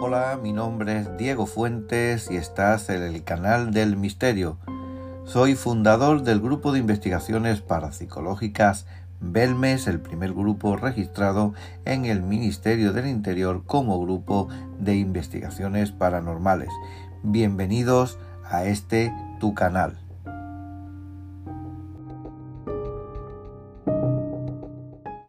Hola, mi nombre es Diego Fuentes y estás en el canal del misterio. Soy fundador del grupo de investigaciones parapsicológicas Belmes, el primer grupo registrado en el Ministerio del Interior como grupo de investigaciones paranormales. Bienvenidos a este tu canal.